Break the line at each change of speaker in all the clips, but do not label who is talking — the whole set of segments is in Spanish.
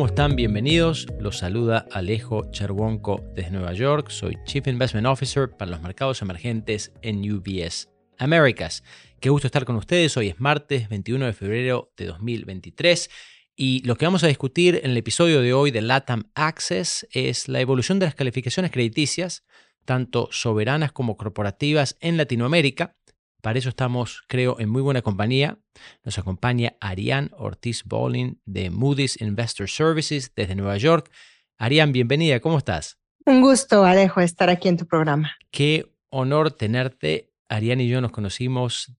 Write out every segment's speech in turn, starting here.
¿Cómo están? Bienvenidos. Los saluda Alejo Cherwonko desde Nueva York. Soy Chief Investment Officer para los mercados emergentes en UBS Americas. Qué gusto estar con ustedes. Hoy es martes 21 de febrero de 2023 y lo que vamos a discutir en el episodio de hoy de LATAM Access es la evolución de las calificaciones crediticias, tanto soberanas como corporativas en Latinoamérica para eso estamos, creo, en muy buena compañía. Nos acompaña Ariane Ortiz Bowling de Moody's Investor Services desde Nueva York. Ariane, bienvenida, ¿cómo estás?
Un gusto, Alejo, estar aquí en tu programa.
Qué honor tenerte. Ariane y yo nos conocimos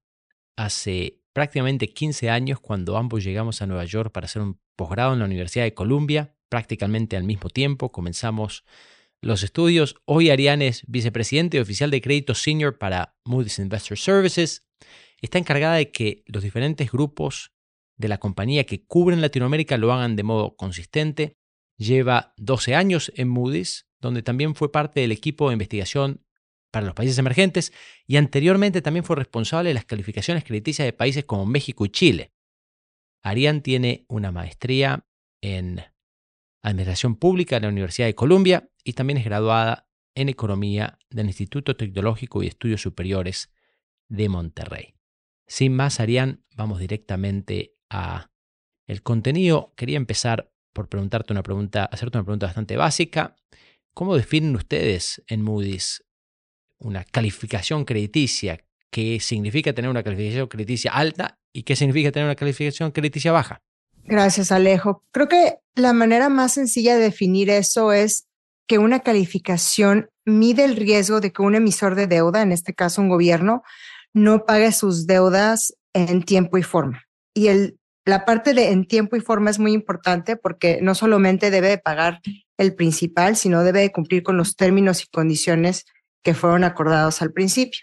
hace prácticamente 15 años cuando ambos llegamos a Nueva York para hacer un posgrado en la Universidad de Columbia, prácticamente al mismo tiempo. Comenzamos los estudios. Hoy Ariane es vicepresidente oficial de crédito senior para Moody's Investor Services. Está encargada de que los diferentes grupos de la compañía que cubren Latinoamérica lo hagan de modo consistente. Lleva 12 años en Moody's, donde también fue parte del equipo de investigación para los países emergentes y anteriormente también fue responsable de las calificaciones crediticias de países como México y Chile. Ariane tiene una maestría en Administración Pública de la Universidad de Columbia y también es graduada en Economía del Instituto Tecnológico y Estudios Superiores de Monterrey. Sin más, Arián, vamos directamente a el contenido. Quería empezar por preguntarte una pregunta, hacerte una pregunta bastante básica. ¿Cómo definen ustedes en Moody's una calificación crediticia? ¿Qué significa tener una calificación crediticia alta y qué significa tener una calificación crediticia baja?
Gracias, Alejo. Creo que la manera más sencilla de definir eso es que una calificación mide el riesgo de que un emisor de deuda, en este caso un gobierno, no pague sus deudas en tiempo y forma. Y la parte de en tiempo y forma es muy importante porque no solamente debe de pagar el principal, sino debe de cumplir con los términos y condiciones que fueron acordados al principio.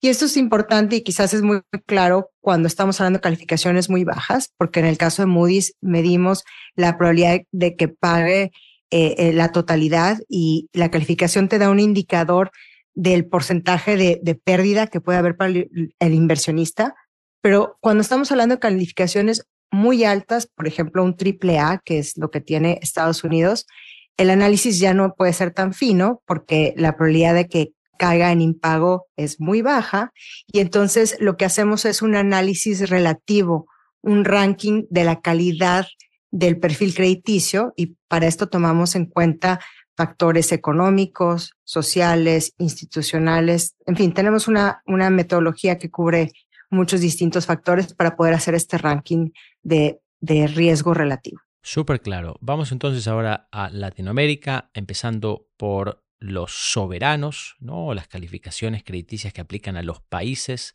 Y esto es importante y quizás es muy claro cuando estamos hablando de calificaciones muy bajas, porque en el caso de Moody's medimos la probabilidad de que pague eh, eh, la totalidad y la calificación te da un indicador del porcentaje de, pérdida que puede haber para el, el inversionista. Pero cuando estamos hablando de calificaciones muy altas, por ejemplo, un triple A, que es lo que tiene Estados Unidos, el análisis ya no puede ser tan fino porque la probabilidad de que caiga en impago es muy baja y entonces lo que hacemos es un análisis relativo, un ranking de la calidad del perfil crediticio y para esto tomamos en cuenta factores económicos, sociales, institucionales, en fin, tenemos una, una metodología que cubre muchos distintos factores para poder hacer este ranking de, de riesgo relativo.
Súper claro. Vamos entonces ahora a Latinoamérica, empezando por los soberanos, ¿no? las calificaciones crediticias que aplican a los países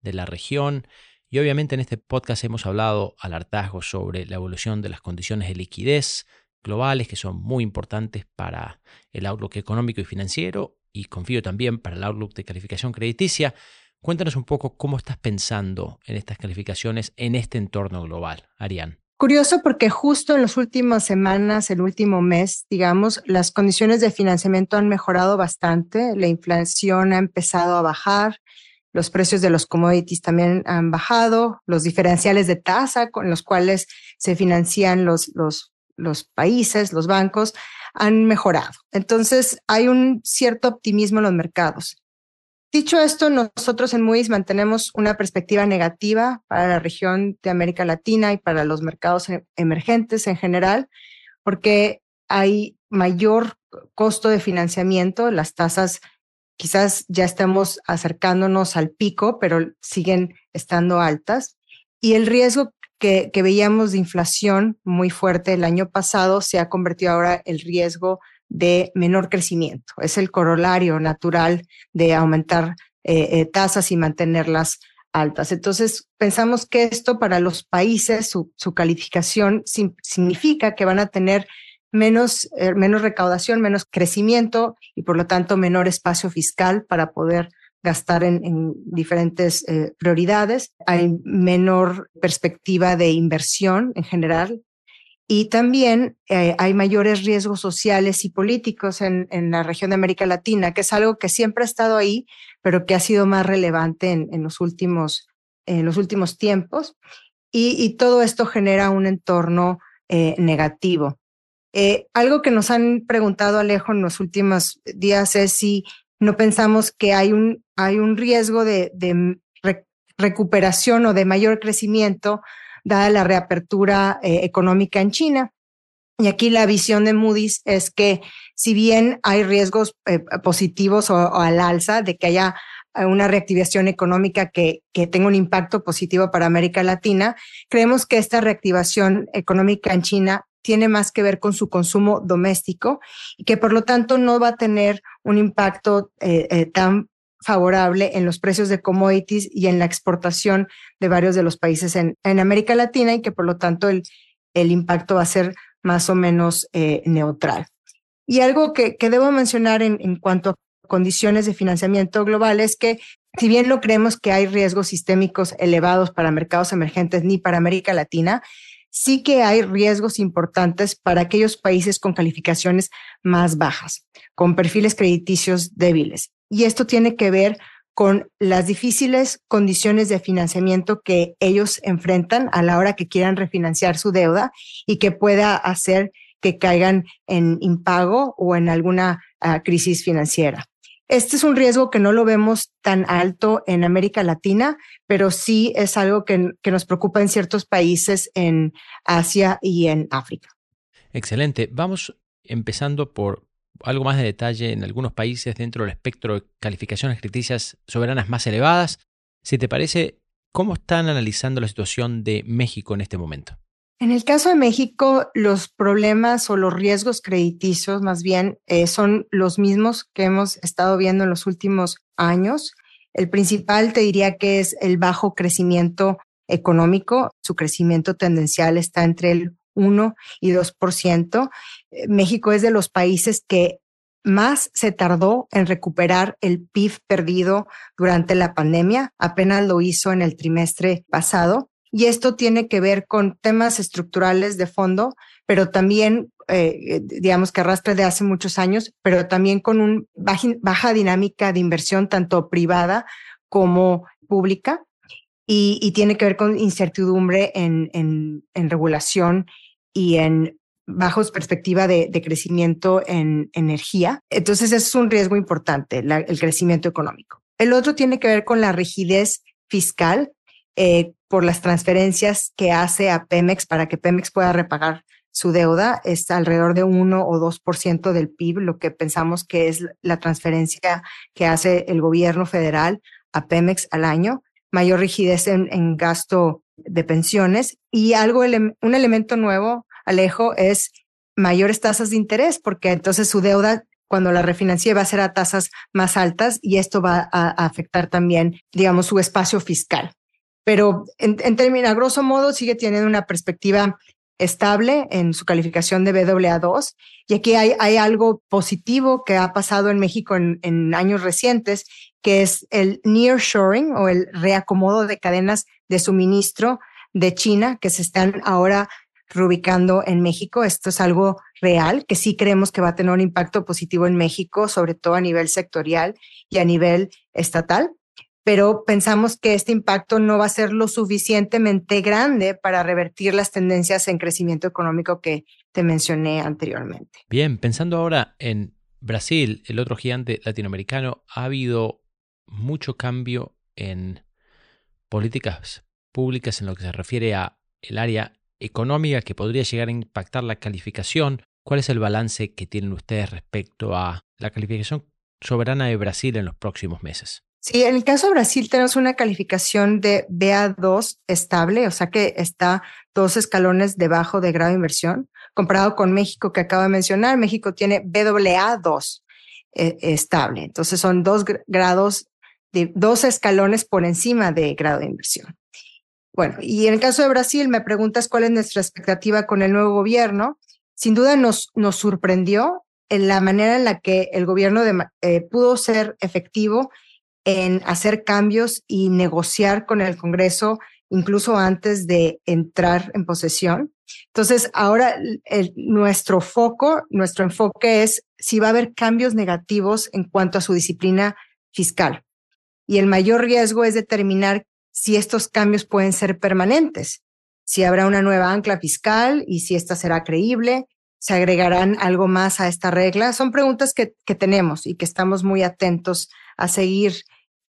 de la región. Y obviamente en este podcast hemos hablado al hartazgo sobre la evolución de las condiciones de liquidez globales que son muy importantes para el outlook económico y financiero y confío también para el outlook de calificación crediticia. Cuéntanos un poco cómo estás pensando en estas calificaciones en este entorno global, Arián.
Curioso porque justo en las últimas semanas, el último mes, digamos, las condiciones de financiamiento han mejorado bastante, la inflación ha empezado a bajar, los precios de los commodities también han bajado, los diferenciales de tasa con los cuales se financian los, los, los países, los bancos, han mejorado. Entonces, hay un cierto optimismo en los mercados. Dicho esto, nosotros en Moody's mantenemos una perspectiva negativa para la región de América Latina y para los mercados e-, emergentes en general, porque hay mayor costo de financiamiento, las tasas quizás ya estamos acercándonos al pico, pero siguen estando altas, y el riesgo que, veíamos de inflación muy fuerte el año pasado se ha convertido ahora el riesgo de menor crecimiento. Es el corolario natural de aumentar eh, eh, tasas y mantenerlas altas. Entonces, pensamos que esto para los países, su, calificación significa que van a tener menos, eh, menos recaudación, menos crecimiento y por lo tanto menor espacio fiscal para poder gastar en, diferentes prioridades. Hay menor perspectiva de inversión en general y también eh, hay mayores riesgos sociales y políticos en, la región de América Latina, que es algo que siempre ha estado ahí, pero que ha sido más relevante en, los, últimos, en los últimos tiempos. Y, todo esto genera un entorno eh, negativo. Eh, algo que nos han preguntado Alejo en los últimos días es si no pensamos que hay un, hay un riesgo de, recuperación o de mayor crecimiento dada la reapertura eh, económica en China. Y aquí la visión de Moody's es que si bien hay riesgos eh, positivos o, al alza de que haya una reactivación económica que, que tenga un impacto positivo para América Latina, creemos que esta reactivación económica en China tiene más que ver con su consumo doméstico y que por lo tanto no va a tener un impacto eh, eh, tan favorable en los precios de commodities y en la exportación de varios de los países en, América Latina y que por lo tanto el, el impacto va a ser más o menos eh, neutral. Y algo que, que debo mencionar en, en, cuanto a condiciones de financiamiento global es que si bien no creemos que hay riesgos sistémicos elevados para mercados emergentes ni para América Latina, sí que hay riesgos importantes para aquellos países con calificaciones más bajas, con perfiles crediticios débiles. Y esto tiene que ver con las difíciles condiciones de financiamiento que ellos enfrentan a la hora que quieran refinanciar su deuda y que pueda hacer que caigan en impago o en alguna uh, crisis financiera. Este es un riesgo que no lo vemos tan alto en América Latina, pero sí es algo que nos preocupa en ciertos países en Asia y en África.
Excelente. Vamos empezando por algo más de detalle en algunos países dentro del espectro de calificaciones crediticias soberanas más elevadas. Si te parece, ¿cómo están analizando la situación de México en este momento?
En el caso de México, los problemas o los riesgos crediticios más bien eh, son los mismos que hemos estado viendo en los últimos años. El principal te diría que es el bajo crecimiento económico. Su crecimiento tendencial está entre el 1 y 2%. Eh, México es de los países que más se tardó en recuperar el PIB perdido durante la pandemia. Apenas lo hizo en el trimestre pasado. Y esto tiene que ver con temas estructurales de fondo, pero también, eh, digamos que arrastra de hace muchos años, pero también con una baja, dinámica de inversión, tanto privada como pública. Y, y tiene que ver con incertidumbre en, en, en regulación y en bajos perspectiva de, crecimiento en energía. Entonces, es un riesgo importante, el crecimiento económico. El otro tiene que ver con la rigidez fiscal eh, por las transferencias que hace a Pemex para que Pemex pueda repagar su deuda. Es alrededor de 1 o 2% del PIB, lo que pensamos que es la transferencia que hace el gobierno federal a Pemex al año. Mayor rigidez en, en gasto de pensiones y algo, un elemento nuevo, Alejo, es mayores tasas de interés, porque entonces su deuda cuando la refinancie va a ser a tasas más altas y esto va a, afectar también, digamos, su espacio fiscal. Pero en, en términos, a grosso modo, sigue teniendo una perspectiva estable en su calificación de BAA2. Y aquí hay, algo positivo que ha pasado en México en, en años recientes, que es el nearshoring o el reacomodo de cadenas de suministro de China que se están ahora reubicando en México. Esto es algo real que sí creemos que va a tener un impacto positivo en México, sobre todo a nivel sectorial y a nivel estatal pero pensamos que este impacto no va a ser lo suficientemente grande para revertir las tendencias en crecimiento económico que te mencioné anteriormente.
Bien, pensando ahora en Brasil, el otro gigante latinoamericano, ha habido mucho cambio en políticas públicas en lo que se refiere a el área económica que podría llegar a impactar la calificación. ¿Cuál es el balance que tienen ustedes respecto a la calificación soberana de Brasil en los próximos meses?
Sí, en el caso de Brasil tenemos una calificación de BA2 estable, o sea que está dos escalones debajo de grado de inversión, comparado con México que acabo de mencionar. México tiene BAA2 eh, estable, entonces son dos grados, de, dos escalones por encima de grado de inversión. Bueno, y en el caso de Brasil, me preguntas cuál es nuestra expectativa con el nuevo gobierno. Sin duda nos, nos sorprendió en la manera en la que el gobierno de, eh, pudo ser efectivo en hacer cambios y negociar con el Congreso incluso antes de entrar en posesión. Entonces, ahora nuestro foco, nuestro enfoque es si va a haber cambios negativos en cuanto a su disciplina fiscal. Y el mayor riesgo es determinar si estos cambios pueden ser permanentes, si habrá una nueva ancla fiscal y si esta será creíble, se agregarán algo más a esta regla. Son preguntas que, que tenemos y que estamos muy atentos a seguir,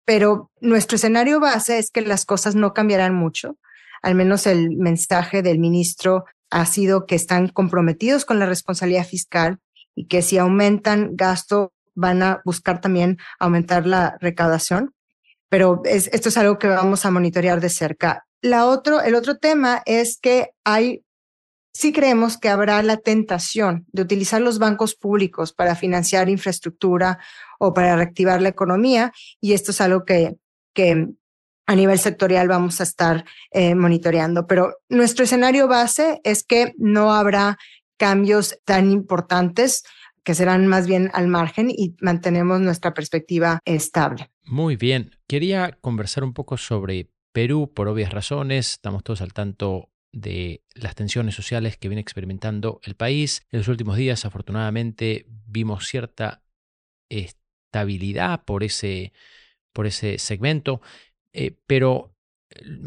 pero nuestro escenario base es que las cosas no cambiarán mucho. Al menos el mensaje del ministro ha sido que están comprometidos con la responsabilidad fiscal y que si aumentan gasto van a buscar también aumentar la recaudación. Pero esto es algo que vamos a monitorear de cerca. La otro, el otro tema es que hay, sí creemos que habrá la tentación de utilizar los bancos públicos para financiar infraestructura o para reactivar la economía y esto es algo que, a nivel sectorial vamos a estar eh, monitoreando. Pero nuestro escenario base es que no habrá cambios tan importantes que serán más bien al margen y mantenemos nuestra perspectiva estable.
Muy bien. Quería conversar un poco sobre Perú por obvias razones. Estamos todos al tanto de las tensiones sociales que viene experimentando el país. En los últimos días, afortunadamente, vimos cierta estabilidad por ese, por ese segmento, eh, pero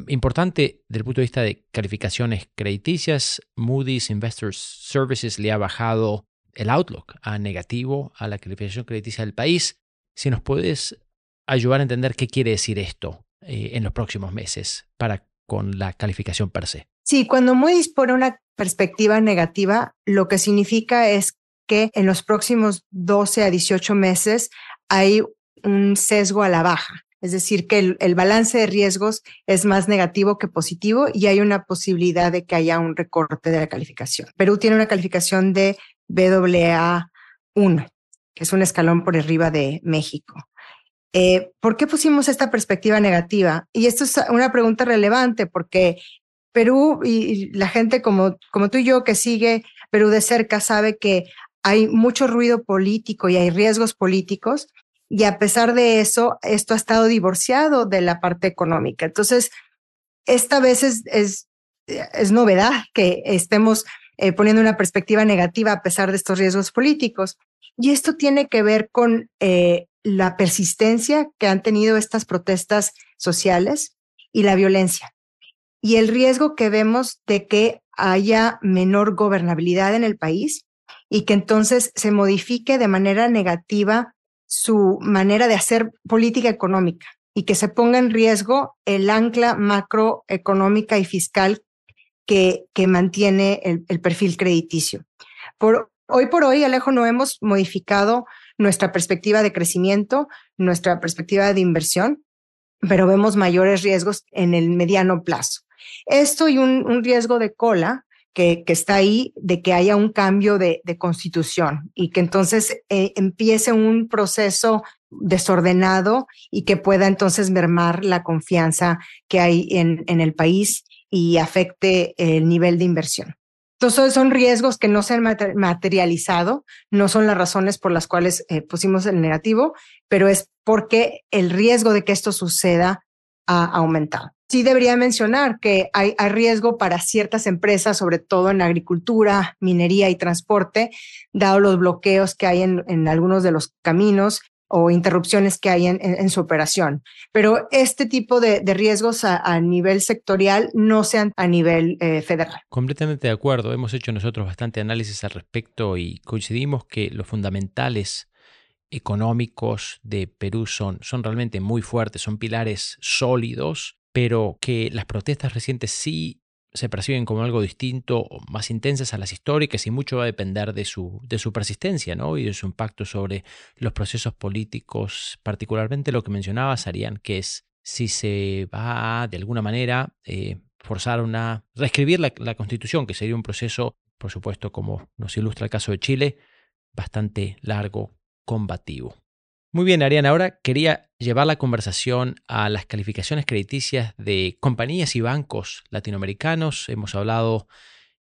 importante desde el punto de vista de calificaciones crediticias, Moody's Investors Services le ha bajado el outlook a negativo a la calificación crediticia del país. Si nos puedes ayudar a entender qué quiere decir esto eh, en los próximos meses para con la calificación per se.
Sí, cuando Moody's pone una perspectiva negativa, lo que significa es que en los próximos 12 a 18 meses hay un sesgo a la baja. Es decir, que el, balance de riesgos es más negativo que positivo y hay una posibilidad de que haya un recorte de la calificación. Perú tiene una calificación de BAA1, que es un escalón por arriba de México. Eh, ¿Por qué pusimos esta perspectiva negativa? Y esto es una pregunta relevante porque Perú y la gente como, como tú y yo que sigue Perú de cerca sabe que hay mucho ruido político y hay riesgos políticos y a pesar de eso, esto ha estado divorciado de la parte económica. Entonces, esta vez es, es, novedad que estemos eh, poniendo una perspectiva negativa a pesar de estos riesgos políticos. Y esto tiene que ver con eh, la persistencia que han tenido estas protestas sociales y la violencia. Y el riesgo que vemos de que haya menor gobernabilidad en el país y que entonces se modifique de manera negativa su manera de hacer política económica y que se ponga en riesgo el ancla macroeconómica y fiscal que, mantiene el, perfil crediticio. Por, hoy por hoy, Alejo, no hemos modificado nuestra perspectiva de crecimiento, nuestra perspectiva de inversión, pero vemos mayores riesgos en el mediano plazo. Esto y un riesgo de cola que, está ahí de que haya un cambio de, constitución y que entonces eh, empiece un proceso desordenado y que pueda entonces mermar la confianza que hay en, el país y afecte el nivel de inversión. Entonces son riesgos que no se han materializado, no son las razones por las cuales eh, pusimos el negativo, pero es porque el riesgo de que esto suceda ha aumentado. Sí debería mencionar que hay, riesgo para ciertas empresas, sobre todo en agricultura, minería y transporte, dado los bloqueos que hay en, algunos de los caminos o interrupciones que hay en, su operación. Pero este tipo de, riesgos a, nivel sectorial no sean a nivel eh, federal.
Completamente de acuerdo. Hemos hecho nosotros bastante análisis al respecto y coincidimos que los fundamentales económicos de Perú son, son realmente muy fuertes, son pilares sólidos pero que las protestas recientes sí se perciben como algo distinto más intensas a las históricas y mucho va a depender de su, de su persistencia ¿no? y de su impacto sobre los procesos políticos, particularmente lo que mencionabas, Arián, que es si se va de alguna manera, eh, forzar una, reescribir la constitución, que sería un proceso, por supuesto, como nos ilustra el caso de Chile, bastante largo, combativo. Muy bien, Ariana. Ahora quería llevar la conversación a las calificaciones crediticias de compañías y bancos latinoamericanos. Hemos hablado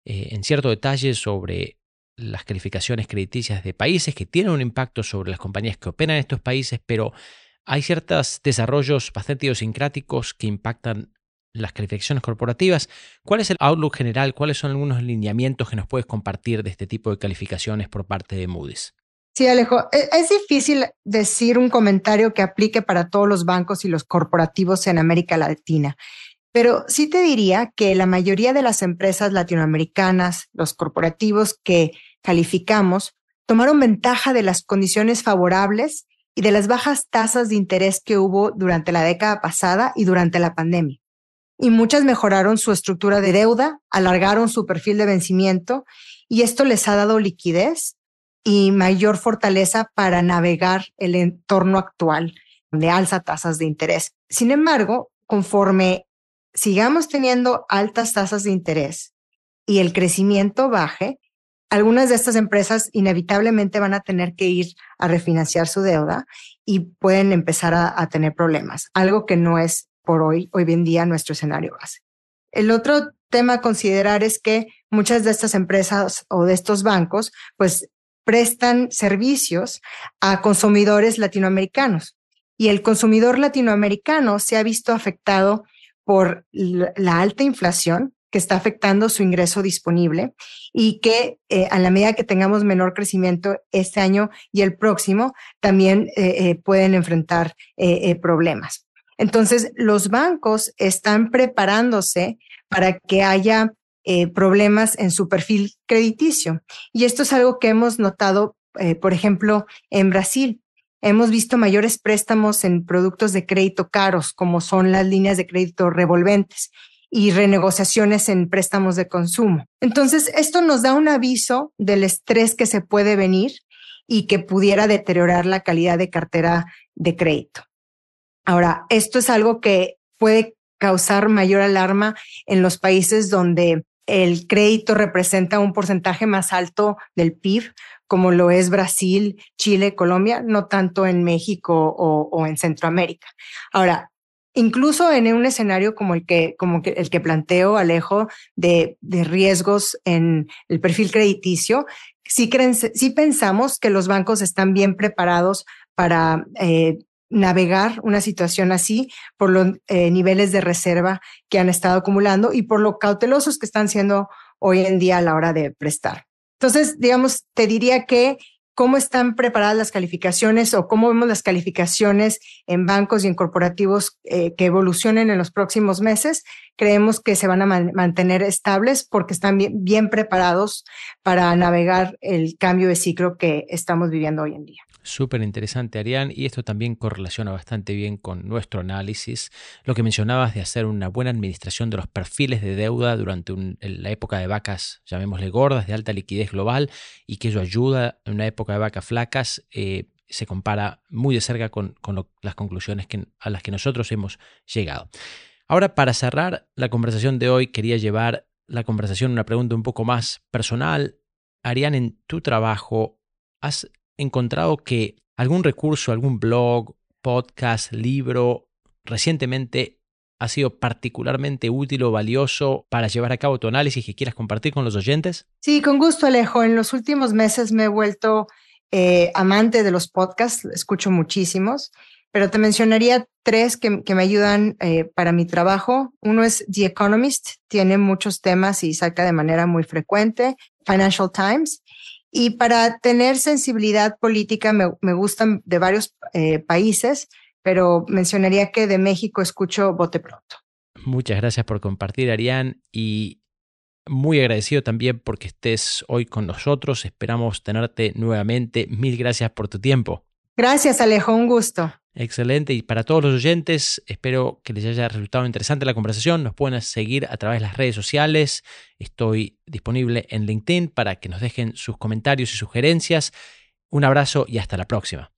eh, en cierto detalle sobre las calificaciones crediticias de países que tienen un impacto sobre las compañías que operan en estos países, pero hay ciertos desarrollos bastante idiosincráticos que impactan las calificaciones corporativas. ¿Cuál es el outlook general? ¿Cuáles son algunos lineamientos que nos puedes compartir de este tipo de calificaciones por parte de Moody's?
Sí, Alejo, e, es difícil decir un comentario que aplique para todos los bancos y los corporativos en América Latina, pero sí te diría que la mayoría de las empresas latinoamericanas, los corporativos que calificamos tomaron ventaja de las condiciones favorables y de las bajas tasas de interés que hubo durante la década pasada y durante la pandemia. Y muchas mejoraron su estructura de deuda, alargaron su perfil de vencimiento y esto les ha dado liquidez y mayor fortaleza para navegar el entorno actual de alza tasas de interés. Sin embargo, conforme sigamos teniendo altas tasas de interés y el crecimiento baje, algunas de estas empresas inevitablemente van a tener que ir a refinanciar su deuda y pueden empezar a, tener problemas, algo que no es por hoy, hoy en día, nuestro escenario base. El otro tema a considerar es que muchas de estas empresas o de estos bancos, pues prestan servicios a consumidores latinoamericanos y el consumidor latinoamericano se ha visto afectado por la alta inflación que está afectando su ingreso disponible y que eh, a la medida que tengamos menor crecimiento este año y el próximo, también eh, eh, pueden enfrentar problemas. Entonces, los bancos están preparándose para que haya problemas en su perfil crediticio. Y esto es algo que hemos notado, por ejemplo, en Brasil. Hemos visto mayores préstamos en productos de crédito caros, como son las líneas de crédito revolventes y renegociaciones en préstamos de consumo. Entonces, esto nos da un aviso del estrés que se puede venir y que pudiera deteriorar la calidad de cartera de crédito. Ahora, esto es algo que puede causar mayor alarma en los países donde el crédito representa un porcentaje más alto del PIB, como lo es Brasil, Chile, Colombia, no tanto en México o, en Centroamérica. Ahora, incluso en un escenario como el que, el que planteo, Alejo, de, riesgos en el perfil crediticio, sí, creen, pensamos que los bancos están bien preparados para eh, navegar una situación así por los eh, niveles de reserva que han estado acumulando y por lo cautelosos que están siendo hoy en día a la hora de prestar. Entonces, digamos, te diría que cómo están preparadas las calificaciones o cómo vemos las calificaciones en bancos y en corporativos eh, que evolucionen en los próximos meses. Creemos que se van a mantener estables porque están bien preparados para navegar el cambio de ciclo que estamos viviendo hoy en día.
Súper interesante, Arián, y esto también correlaciona bastante bien con nuestro análisis. Lo que mencionabas de hacer una buena administración de los perfiles de deuda durante la época de vacas, llamémosle gordas, de alta liquidez global, y que eso ayuda en una época de vacas flacas, eh, se compara muy de cerca con, las conclusiones a las que nosotros hemos llegado. Ahora, para cerrar la conversación de hoy, quería llevar la conversación a una pregunta un poco más personal. Arián, en tu trabajo, ¿has encontrado que algún recurso, algún blog, podcast, libro, recientemente ha sido particularmente útil o valioso para llevar a cabo tu análisis que quieras compartir con los oyentes?
Sí, con gusto, Alejo. En los últimos meses me he vuelto eh, amante de los podcasts, escucho muchísimos, pero te mencionaría tres que, me ayudan eh, para mi trabajo. Uno es The Economist, tiene muchos temas y saca de manera muy frecuente. Financial Times y para tener sensibilidad política me, gustan de varios eh, países, pero mencionaría que de México escucho Bote Pronto.
Muchas gracias por compartir, Arián, y muy agradecido también porque estés hoy con nosotros. Esperamos tenerte nuevamente. Mil gracias por tu tiempo.
Gracias, Alejo, un gusto.
Excelente. Y para todos los oyentes, espero que les haya resultado interesante la conversación. Nos pueden seguir a través de las redes sociales. Estoy disponible en LinkedIn para que nos dejen sus comentarios y sugerencias. Un abrazo y hasta la próxima.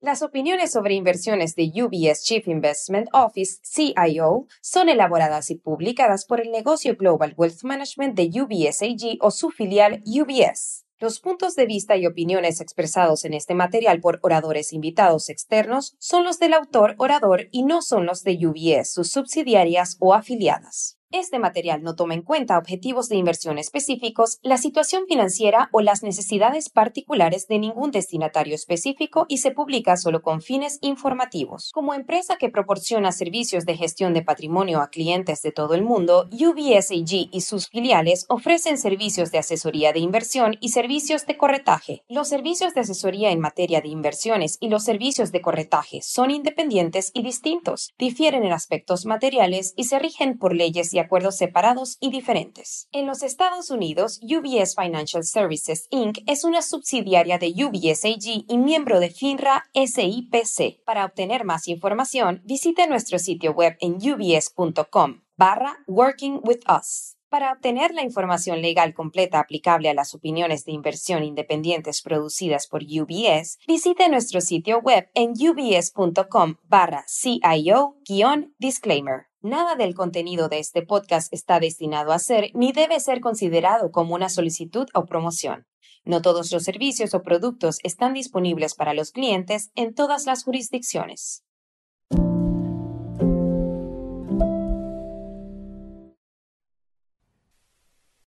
Las opiniones sobre inversiones de UBS Chief Investment Office, CIO, son elaboradas y publicadas por el negocio Global Wealth Management de UBS AG o su filial UBS. Los puntos de vista y opiniones expresados en este material por oradores invitados externos son los del autor orador y no son los de UBS, sus subsidiarias o afiliadas. Este material no toma en cuenta objetivos de inversión específicos, la situación financiera o las necesidades particulares de ningún destinatario específico y se publica solo con fines informativos. Como empresa que proporciona servicios de gestión de patrimonio a clientes de todo el mundo, UBSAG y sus filiales ofrecen servicios de asesoría de inversión y servicios de corretaje. Los servicios de asesoría en materia de inversiones y los servicios de corretaje son independientes y distintos, difieren en aspectos materiales y se rigen por leyes y acuerdos separados y diferentes. En los Estados Unidos, UBS Financial Services Inc. es una subsidiaria de UBS AG y miembro de FINRA SIPC. Para obtener más información, visite nuestro sitio web en ubs.com barra Working with Us. Para obtener la información legal completa aplicable a las opiniones de inversión independientes producidas por UBS, visite nuestro sitio web en ubs.com barra CIO-disclaimer. Nada del contenido de este podcast está destinado a ser ni debe ser considerado como una solicitud o promoción. No todos los servicios o productos están disponibles para los clientes en todas las jurisdicciones.